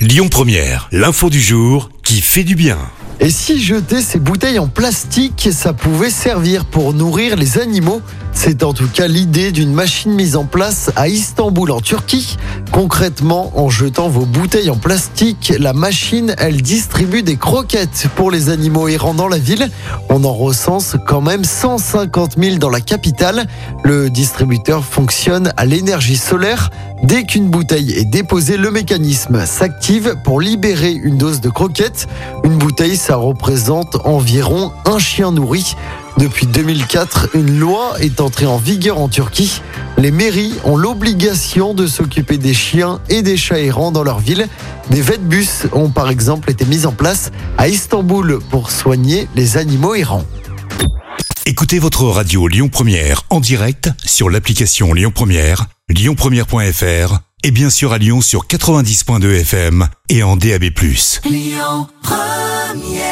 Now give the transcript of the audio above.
Lyon Première, l'info du jour qui fait du bien. Et si jeter ces bouteilles en plastique, ça pouvait servir pour nourrir les animaux C'est en tout cas l'idée d'une machine mise en place à Istanbul en Turquie. Concrètement, en jetant vos bouteilles en plastique, la machine, elle distribue des croquettes pour les animaux errants dans la ville. On en recense quand même 150 000 dans la capitale. Le distributeur fonctionne à l'énergie solaire. Dès qu'une bouteille est déposée, le mécanisme s'active pour libérer une dose de croquettes. Une bouteille, ça représente environ un chien nourri. Depuis 2004, une loi est entrée en vigueur en Turquie. Les mairies ont l'obligation de s'occuper des chiens et des chats errants dans leur ville. Des vetbus ont par exemple été mis en place à Istanbul pour soigner les animaux errants. Écoutez votre radio Lyon Première en direct sur l'application Lyon Première, lyonpremière.fr et bien sûr à Lyon sur 90.2 FM et en DAB+. Lyon Première